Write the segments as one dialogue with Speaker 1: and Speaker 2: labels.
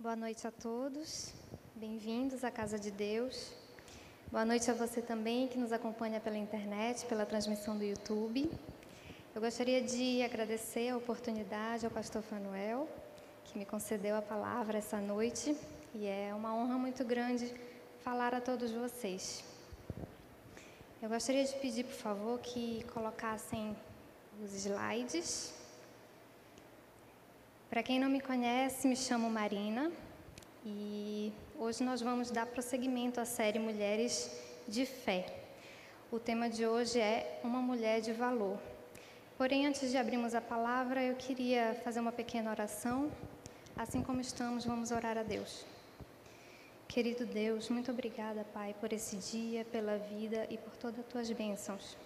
Speaker 1: Boa noite a todos, bem-vindos à Casa de Deus. Boa noite a você também que nos acompanha pela internet, pela transmissão do YouTube. Eu gostaria de agradecer a oportunidade ao pastor Fanuel, que me concedeu a palavra essa noite, e é uma honra muito grande falar a todos vocês. Eu gostaria de pedir, por favor, que colocassem os slides. Para quem não me conhece, me chamo Marina e hoje nós vamos dar prosseguimento à série Mulheres de Fé. O tema de hoje é Uma Mulher de Valor. Porém, antes de abrirmos a palavra, eu queria fazer uma pequena oração. Assim como estamos, vamos orar a Deus. Querido Deus, muito obrigada, Pai, por esse dia, pela vida e por todas as tuas bênçãos.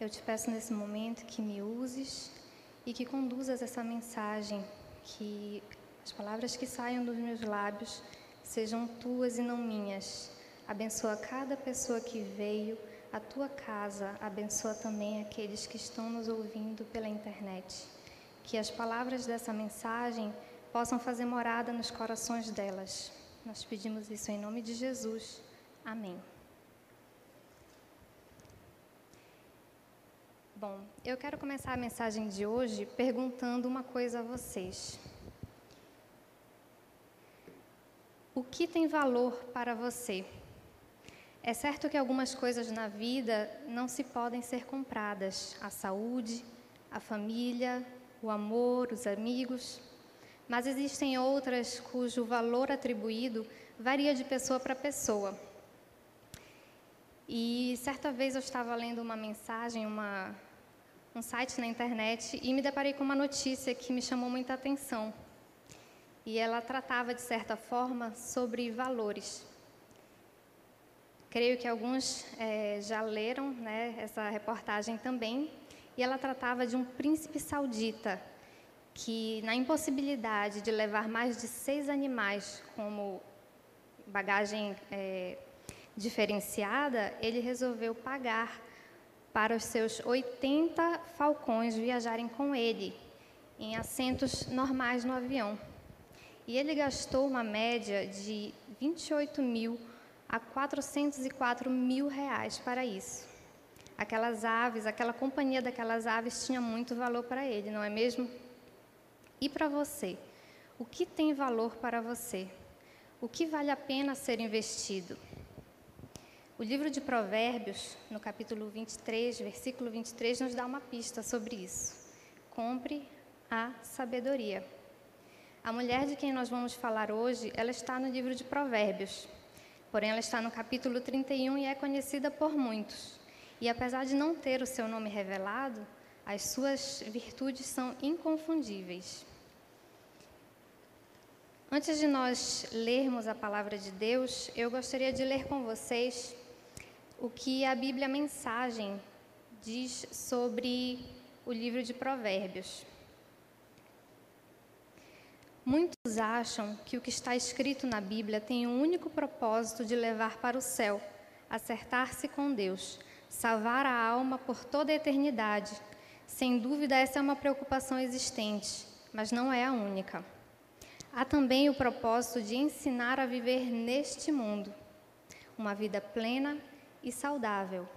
Speaker 1: Eu te peço nesse momento que me uses e que conduzas essa mensagem, que as palavras que saiam dos meus lábios sejam tuas e não minhas. Abençoa cada pessoa que veio à tua casa, abençoa também aqueles que estão nos ouvindo pela internet. Que as palavras dessa mensagem possam fazer morada nos corações delas. Nós pedimos isso em nome de Jesus. Amém. Bom, eu quero começar a mensagem de hoje perguntando uma coisa a vocês. O que tem valor para você? É certo que algumas coisas na vida não se podem ser compradas: a saúde, a família, o amor, os amigos. Mas existem outras cujo valor atribuído varia de pessoa para pessoa. E certa vez eu estava lendo uma mensagem, uma, um site na internet e me deparei com uma notícia que me chamou muita atenção. E ela tratava, de certa forma, sobre valores. Creio que alguns é, já leram né, essa reportagem também. E ela tratava de um príncipe saudita que, na impossibilidade de levar mais de seis animais como bagagem é, diferenciada, ele resolveu pagar para os seus 80 falcões viajarem com ele, em assentos normais no avião. E ele gastou uma média de 28 mil a 404 mil reais para isso. Aquelas aves, aquela companhia daquelas aves tinha muito valor para ele, não é mesmo? E para você? O que tem valor para você? O que vale a pena ser investido? O livro de Provérbios, no capítulo 23, versículo 23, nos dá uma pista sobre isso. Compre a sabedoria. A mulher de quem nós vamos falar hoje, ela está no livro de Provérbios. Porém, ela está no capítulo 31 e é conhecida por muitos. E apesar de não ter o seu nome revelado, as suas virtudes são inconfundíveis. Antes de nós lermos a palavra de Deus, eu gostaria de ler com vocês o que a Bíblia Mensagem diz sobre o livro de Provérbios. Muitos acham que o que está escrito na Bíblia tem um único propósito de levar para o céu, acertar-se com Deus, salvar a alma por toda a eternidade. Sem dúvida, essa é uma preocupação existente, mas não é a única. Há também o propósito de ensinar a viver neste mundo, uma vida plena e saudável.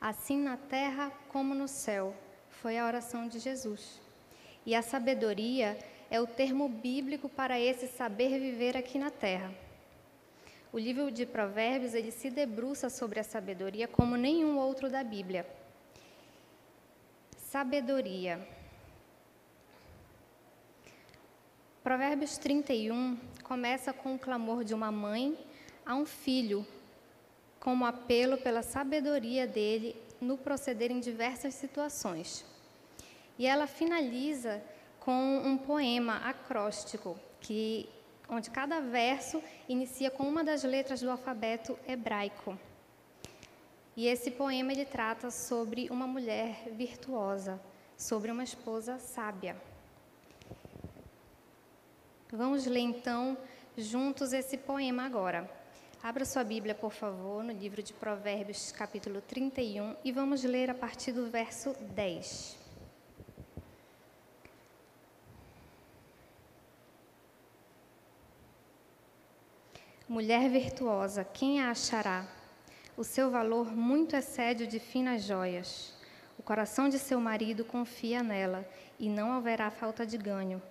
Speaker 1: Assim na terra como no céu, foi a oração de Jesus. E a sabedoria é o termo bíblico para esse saber viver aqui na terra. O livro de Provérbios, ele se debruça sobre a sabedoria como nenhum outro da Bíblia. Sabedoria. Provérbios 31 começa com o clamor de uma mãe a um filho como apelo pela sabedoria dele no proceder em diversas situações. E ela finaliza com um poema acróstico, que, onde cada verso inicia com uma das letras do alfabeto hebraico. E esse poema ele trata sobre uma mulher virtuosa, sobre uma esposa sábia. Vamos ler então juntos esse poema agora. Abra sua Bíblia, por favor, no livro de Provérbios, capítulo 31, e vamos ler a partir do verso 10. Mulher virtuosa, quem a achará? O seu valor muito excede o de finas joias. O coração de seu marido confia nela, e não haverá falta de ganho.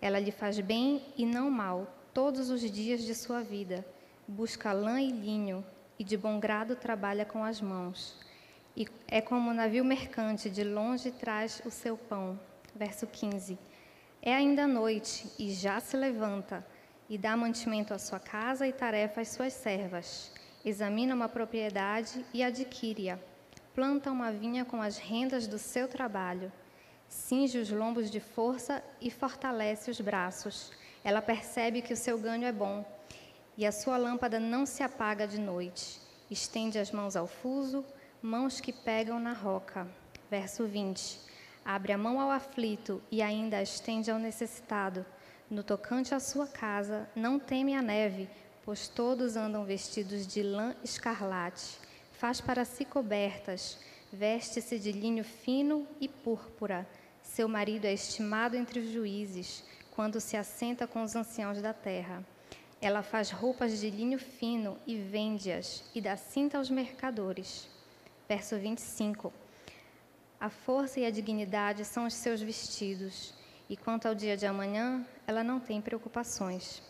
Speaker 1: Ela lhe faz bem e não mal todos os dias de sua vida. Busca lã e linho, e de bom grado trabalha com as mãos. E é como um navio mercante, de longe traz o seu pão. Verso 15. É ainda noite, e já se levanta, e dá mantimento à sua casa e tarefa às suas servas. Examina uma propriedade e adquire-a. Planta uma vinha com as rendas do seu trabalho. Cinge os lombos de força e fortalece os braços. Ela percebe que o seu ganho é bom e a sua lâmpada não se apaga de noite. Estende as mãos ao fuso, mãos que pegam na roca. Verso 20. Abre a mão ao aflito e ainda a estende ao necessitado. No tocante à sua casa, não teme a neve, pois todos andam vestidos de lã escarlate. Faz para si cobertas, veste-se de linho fino e púrpura. Seu marido é estimado entre os juízes, quando se assenta com os anciãos da terra. Ela faz roupas de linho fino e vende-as, e dá cinta aos mercadores. Verso 25. A força e a dignidade são os seus vestidos, e quanto ao dia de amanhã, ela não tem preocupações.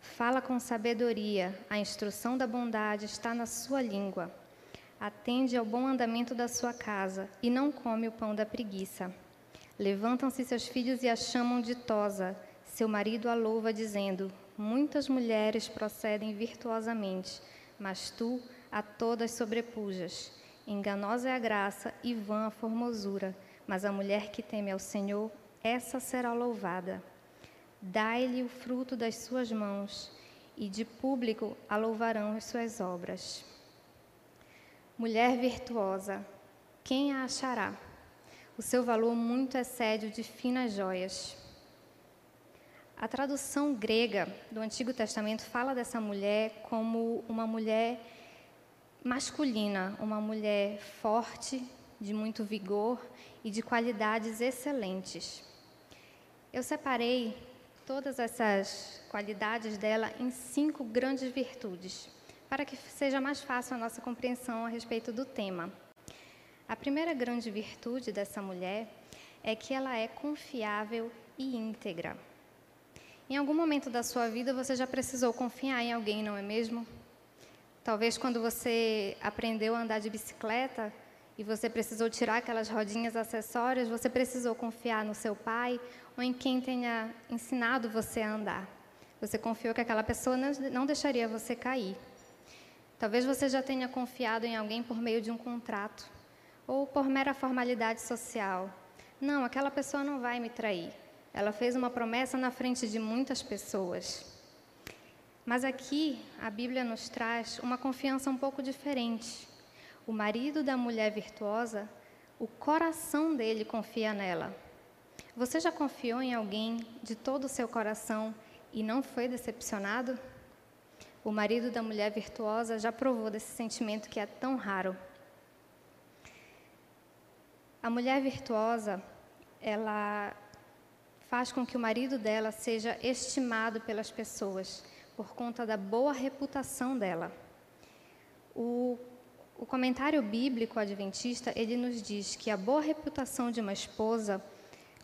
Speaker 1: Fala com sabedoria, a instrução da bondade está na sua língua. Atende ao bom andamento da sua casa, e não come o pão da preguiça. Levantam-se seus filhos e a chamam ditosa. Seu marido a louva, dizendo: Muitas mulheres procedem virtuosamente, mas tu a todas sobrepujas. Enganosa é a graça e vã a formosura, mas a mulher que teme ao Senhor, essa será louvada. Dai-lhe o fruto das suas mãos, e de público a louvarão as suas obras. Mulher virtuosa, quem a achará? O seu valor muito excede o de finas joias. A tradução grega do Antigo Testamento fala dessa mulher como uma mulher masculina, uma mulher forte, de muito vigor e de qualidades excelentes. Eu separei todas essas qualidades dela em cinco grandes virtudes, para que seja mais fácil a nossa compreensão a respeito do tema. A primeira grande virtude dessa mulher é que ela é confiável e íntegra. Em algum momento da sua vida você já precisou confiar em alguém, não é mesmo? Talvez quando você aprendeu a andar de bicicleta e você precisou tirar aquelas rodinhas acessórias, você precisou confiar no seu pai ou em quem tenha ensinado você a andar. Você confiou que aquela pessoa não deixaria você cair. Talvez você já tenha confiado em alguém por meio de um contrato ou por mera formalidade social. Não, aquela pessoa não vai me trair. Ela fez uma promessa na frente de muitas pessoas. Mas aqui a Bíblia nos traz uma confiança um pouco diferente. O marido da mulher virtuosa, o coração dele confia nela. Você já confiou em alguém de todo o seu coração e não foi decepcionado? O marido da mulher virtuosa já provou desse sentimento que é tão raro. A mulher virtuosa, ela faz com que o marido dela seja estimado pelas pessoas por conta da boa reputação dela. O, o comentário bíblico adventista ele nos diz que a boa reputação de uma esposa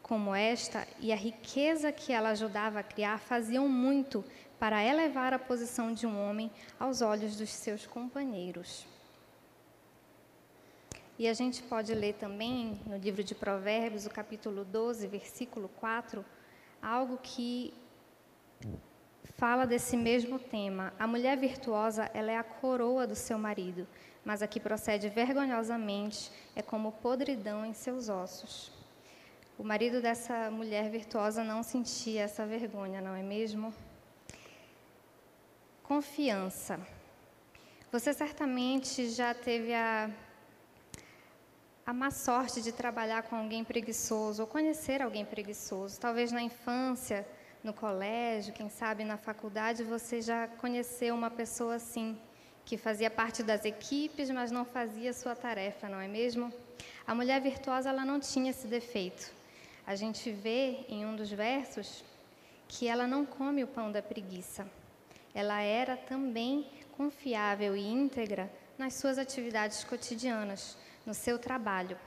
Speaker 1: como esta e a riqueza que ela ajudava a criar faziam muito para elevar a posição de um homem aos olhos dos seus companheiros. E a gente pode ler também no livro de Provérbios, o capítulo 12, versículo 4, algo que fala desse mesmo tema. A mulher virtuosa, ela é a coroa do seu marido, mas a que procede vergonhosamente é como podridão em seus ossos. O marido dessa mulher virtuosa não sentia essa vergonha, não é mesmo? Confiança. Você certamente já teve a a má sorte de trabalhar com alguém preguiçoso ou conhecer alguém preguiçoso. Talvez na infância, no colégio, quem sabe na faculdade, você já conheceu uma pessoa assim, que fazia parte das equipes, mas não fazia sua tarefa, não é mesmo? A mulher virtuosa ela não tinha esse defeito. A gente vê em um dos versos que ela não come o pão da preguiça. ela era também confiável e íntegra nas suas atividades cotidianas, no seu trabalho.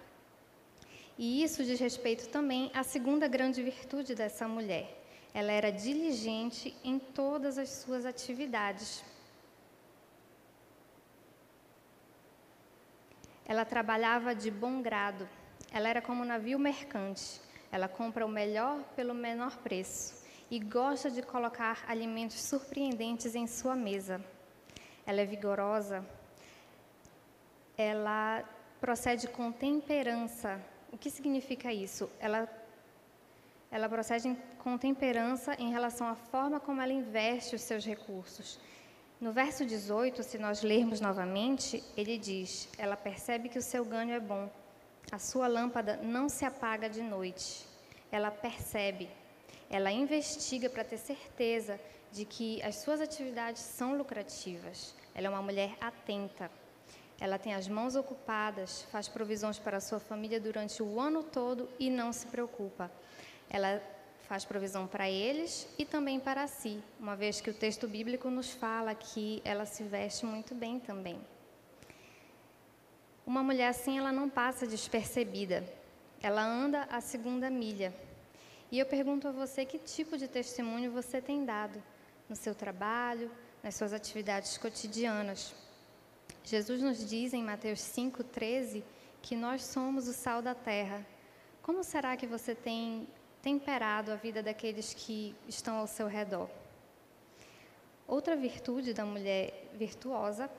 Speaker 1: E isso diz respeito também à segunda grande virtude dessa mulher. Ela era diligente em todas as suas atividades. Ela trabalhava de bom grado. Ela era como um navio mercante. Ela compra o melhor pelo menor preço e gosta de colocar alimentos surpreendentes em sua mesa. Ela é vigorosa. Ela procede com temperança. O que significa isso? Ela ela procede com temperança em relação à forma como ela investe os seus recursos. No verso 18, se nós lermos novamente, ele diz: Ela percebe que o seu ganho é bom, a sua lâmpada não se apaga de noite. Ela percebe, ela investiga para ter certeza de que as suas atividades são lucrativas. Ela é uma mulher atenta. Ela tem as mãos ocupadas, faz provisões para a sua família durante o ano todo e não se preocupa. Ela faz provisão para eles e também para si, uma vez que o texto bíblico nos fala que ela se veste muito bem também. Uma mulher assim, ela não passa despercebida. Ela anda a segunda milha. E eu pergunto a você que tipo de testemunho você tem dado no seu trabalho, nas suas atividades cotidianas. Jesus nos diz em Mateus 5:13 que nós somos o sal da terra. Como será que você tem temperado a vida daqueles que estão ao seu redor. Outra virtude da mulher virtuosa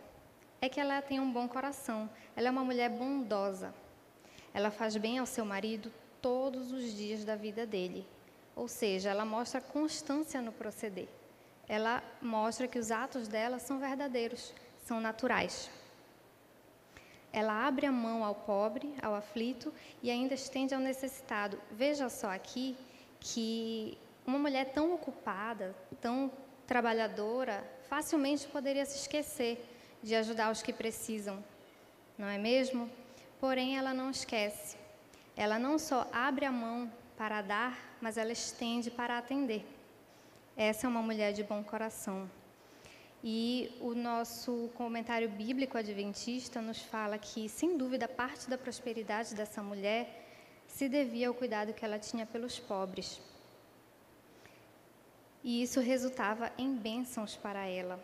Speaker 1: é que ela tem um bom coração. Ela é uma mulher bondosa. Ela faz bem ao seu marido todos os dias da vida dele. Ou seja, ela mostra constância no proceder. Ela mostra que os atos dela são verdadeiros, são naturais. Ela abre a mão ao pobre, ao aflito e ainda estende ao necessitado. Veja só aqui que uma mulher tão ocupada, tão trabalhadora, facilmente poderia se esquecer de ajudar os que precisam, não é mesmo? Porém, ela não esquece. Ela não só abre a mão para dar, mas ela estende para atender. Essa é uma mulher de bom coração. E o nosso comentário bíblico adventista nos fala que, sem dúvida, parte da prosperidade dessa mulher se devia ao cuidado que ela tinha pelos pobres. E isso resultava em bênçãos para ela.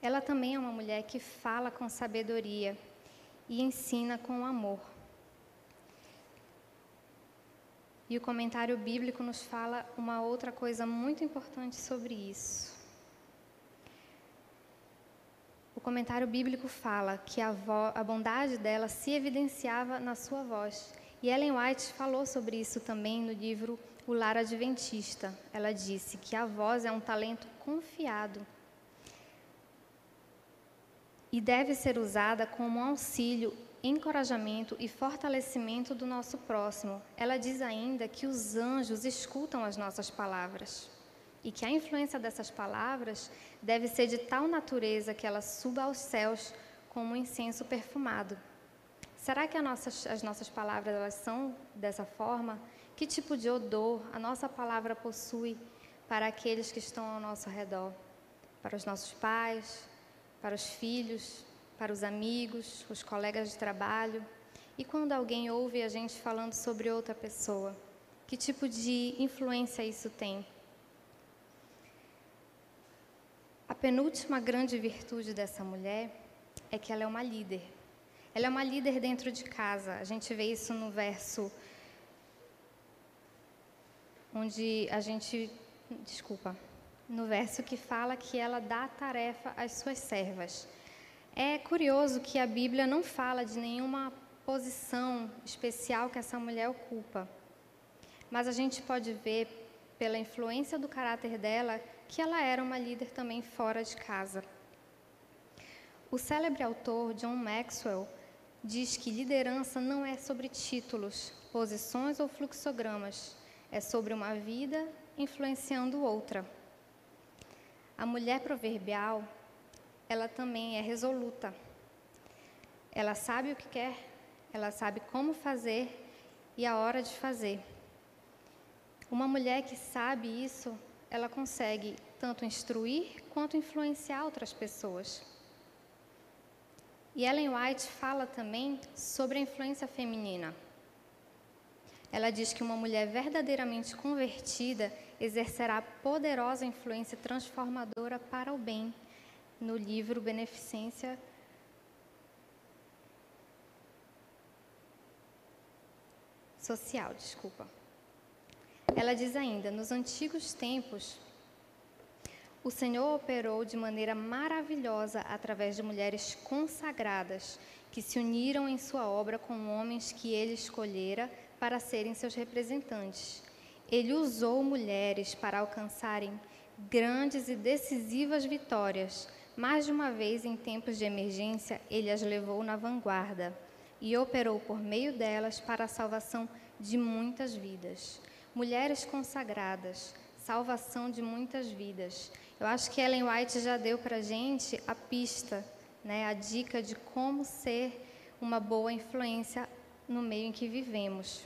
Speaker 1: Ela também é uma mulher que fala com sabedoria e ensina com amor. E o comentário bíblico nos fala uma outra coisa muito importante sobre isso. O comentário bíblico fala que a, a, bondade dela se evidenciava na sua voz. E Ellen White falou sobre isso também no livro O Lar Adventista. Ela disse que a voz é um talento confiado e deve ser usada como auxílio, encorajamento e fortalecimento do nosso próximo. Ela diz ainda que os anjos escutam as nossas palavras e que a influência dessas palavras deve ser de tal natureza que ela suba aos céus como um incenso perfumado. Será que nossas, as nossas palavras elas são dessa forma? Que tipo de odor a nossa palavra possui para aqueles que estão ao nosso redor? Para os nossos pais, para os filhos, para os amigos, os colegas de trabalho? E quando alguém ouve a gente falando sobre outra pessoa, que tipo de influência isso tem? A penúltima grande virtude dessa mulher é que ela é uma líder. Ela é uma líder dentro de casa. A gente vê isso no verso onde a gente, desculpa, no verso que fala que ela dá tarefa às suas servas. É curioso que a Bíblia não fala de nenhuma posição especial que essa mulher ocupa. Mas a gente pode ver pela influência do caráter dela que ela era uma líder também fora de casa. O célebre autor John Maxwell diz que liderança não é sobre títulos, posições ou fluxogramas, é sobre uma vida influenciando outra. A mulher proverbial, ela também é resoluta. Ela sabe o que quer, ela sabe como fazer e a hora de fazer. Uma mulher que sabe isso ela consegue tanto instruir quanto influenciar outras pessoas. E Ellen White fala também sobre a influência feminina. Ela diz que uma mulher verdadeiramente convertida exercerá poderosa influência transformadora para o bem, no livro Beneficência Social, desculpa. Ela diz ainda: nos antigos tempos, o Senhor operou de maneira maravilhosa através de mulheres consagradas que se uniram em sua obra com homens que ele escolhera para serem seus representantes. Ele usou mulheres para alcançarem grandes e decisivas vitórias. Mais de uma vez, em tempos de emergência, ele as levou na vanguarda e operou por meio delas para a salvação de muitas vidas. Mulheres consagradas, salvação de muitas vidas. Eu acho que Ellen White já deu para gente a pista, né, a dica de como ser uma boa influência no meio em que vivemos.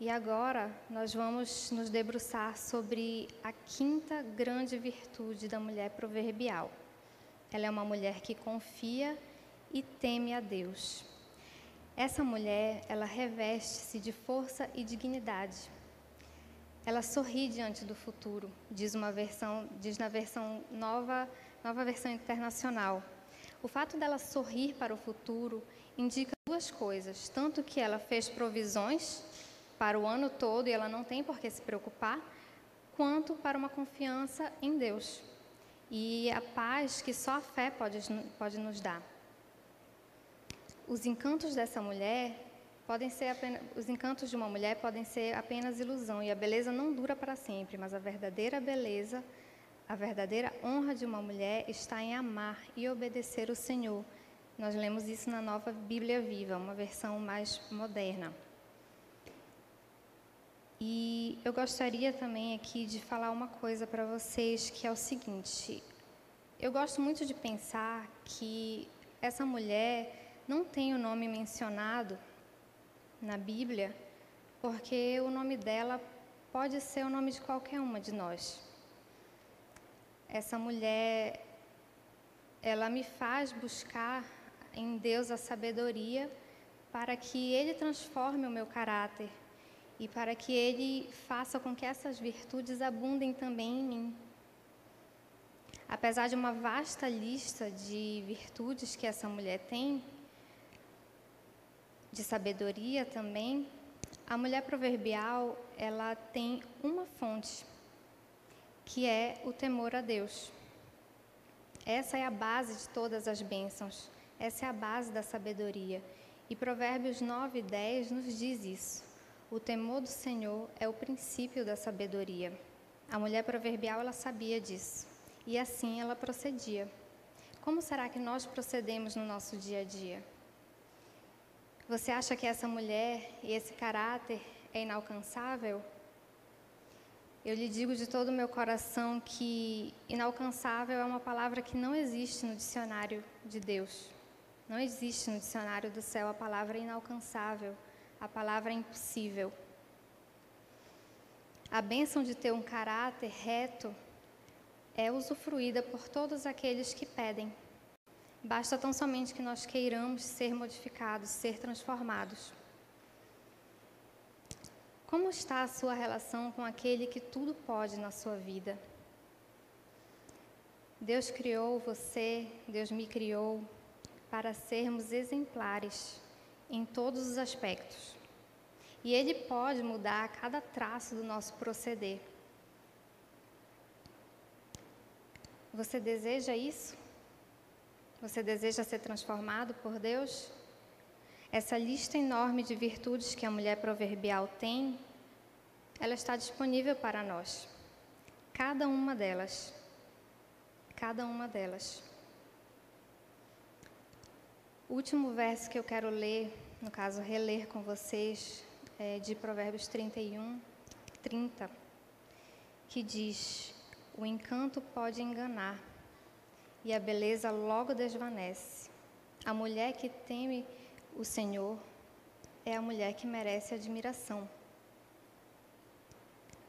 Speaker 1: E agora nós vamos nos debruçar sobre a quinta grande virtude da mulher proverbial. Ela é uma mulher que confia e teme a Deus. Essa mulher, ela reveste-se de força e dignidade. Ela sorri diante do futuro, diz uma versão, diz na versão nova, nova versão internacional. O fato dela sorrir para o futuro indica duas coisas, tanto que ela fez provisões para o ano todo e ela não tem por que se preocupar, quanto para uma confiança em Deus e a paz que só a fé pode, pode nos dar. Os encantos dessa mulher podem ser apenas, os encantos de uma mulher podem ser apenas ilusão e a beleza não dura para sempre, mas a verdadeira beleza, a verdadeira honra de uma mulher está em amar e obedecer o Senhor. Nós lemos isso na Nova Bíblia Viva, uma versão mais moderna. E eu gostaria também aqui de falar uma coisa para vocês, que é o seguinte: eu gosto muito de pensar que essa mulher não tem o nome mencionado na Bíblia, porque o nome dela pode ser o nome de qualquer uma de nós. Essa mulher, ela me faz buscar em Deus a sabedoria para que Ele transforme o meu caráter e para que Ele faça com que essas virtudes abundem também em mim. Apesar de uma vasta lista de virtudes que essa mulher tem, de sabedoria também, a mulher proverbial, ela tem uma fonte, que é o temor a Deus. Essa é a base de todas as bênçãos, essa é a base da sabedoria. E Provérbios 9 e 10 nos diz isso. O temor do Senhor é o princípio da sabedoria. A mulher proverbial, ela sabia disso. E assim ela procedia. Como será que nós procedemos no nosso dia a dia? Você acha que essa mulher e esse caráter é inalcançável? Eu lhe digo de todo o meu coração que inalcançável é uma palavra que não existe no dicionário de Deus. Não existe no dicionário do céu a palavra inalcançável, a palavra impossível. A bênção de ter um caráter reto é usufruída por todos aqueles que pedem. Basta tão somente que nós queiramos ser modificados, ser transformados. Como está a sua relação com aquele que tudo pode na sua vida? Deus criou você, Deus me criou para sermos exemplares em todos os aspectos. E Ele pode mudar cada traço do nosso proceder. Você deseja isso? Você deseja ser transformado por Deus? Essa lista enorme de virtudes que a mulher proverbial tem, ela está disponível para nós. Cada uma delas. Cada uma delas. O último verso que eu quero ler, no caso, reler com vocês, é de Provérbios 31, 30, que diz: O encanto pode enganar e a beleza logo desvanece. A mulher que teme o Senhor é a mulher que merece admiração.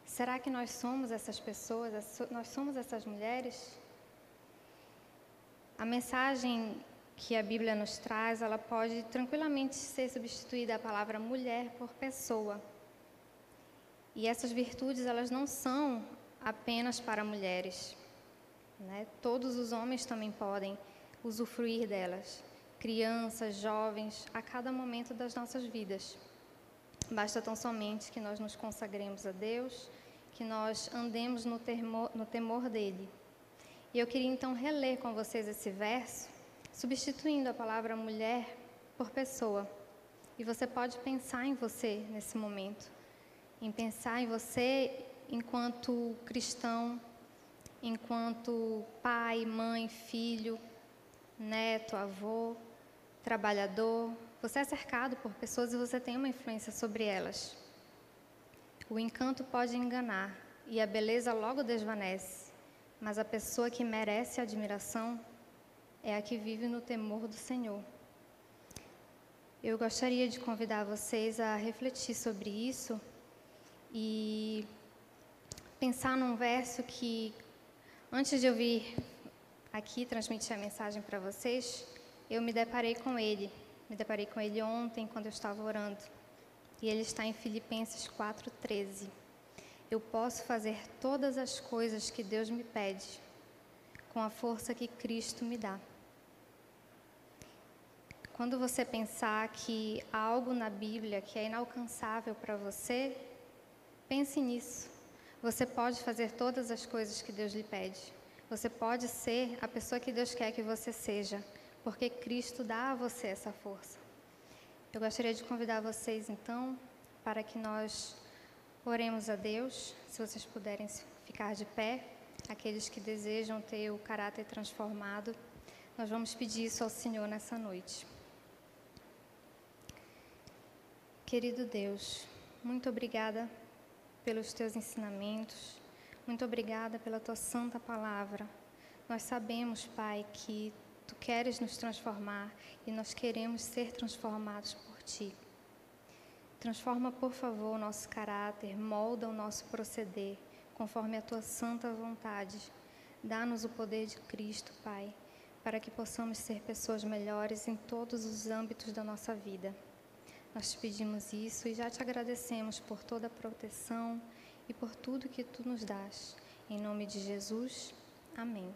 Speaker 1: Será que nós somos essas pessoas? Nós somos essas mulheres? A mensagem que a Bíblia nos traz, ela pode tranquilamente ser substituída a palavra mulher por pessoa. E essas virtudes, elas não são apenas para mulheres. Né? Todos os homens também podem usufruir delas. Crianças, jovens, a cada momento das nossas vidas. Basta tão somente que nós nos consagremos a Deus, que nós andemos no temor, no temor dEle. E eu queria então reler com vocês esse verso, substituindo a palavra mulher por pessoa. E você pode pensar em você nesse momento, em pensar em você enquanto cristão, enquanto pai, mãe, filho, neto, avô, trabalhador. Você é cercado por pessoas e você tem uma influência sobre elas. O encanto pode enganar e a beleza logo desvanece mas a pessoa que merece admiração é a que vive no temor do Senhor. Eu gostaria de convidar vocês a refletir sobre isso e pensar num verso que, antes de eu vir aqui transmitir a mensagem para vocês, eu me deparei com ele. Me deparei com ele ontem, quando eu estava orando. E ele está em Filipenses 4,13 eu posso fazer todas as coisas que Deus me pede com a força que Cristo me dá. Quando você pensar que há algo na Bíblia que é inalcançável para você, pense nisso. Você pode fazer todas as coisas que Deus lhe pede. Você pode ser a pessoa que Deus quer que você seja, porque Cristo dá a você essa força. Eu gostaria de convidar vocês, então, para que nós Oremos a Deus, se vocês puderem ficar de pé, aqueles que desejam ter o caráter transformado, nós vamos pedir isso ao Senhor nessa noite. Querido Deus, muito obrigada pelos teus ensinamentos, muito obrigada pela tua santa palavra. Nós sabemos, Pai, que tu queres nos transformar e nós queremos ser transformados por ti. Transforma, por favor, o nosso caráter, molda o nosso proceder, conforme a tua santa vontade. Dá-nos o poder de Cristo, Pai, para que possamos ser pessoas melhores em todos os âmbitos da nossa vida. Nós te pedimos isso e já te agradecemos por toda a proteção e por tudo que tu nos dás. Em nome de Jesus, amém.